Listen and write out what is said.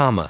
comma.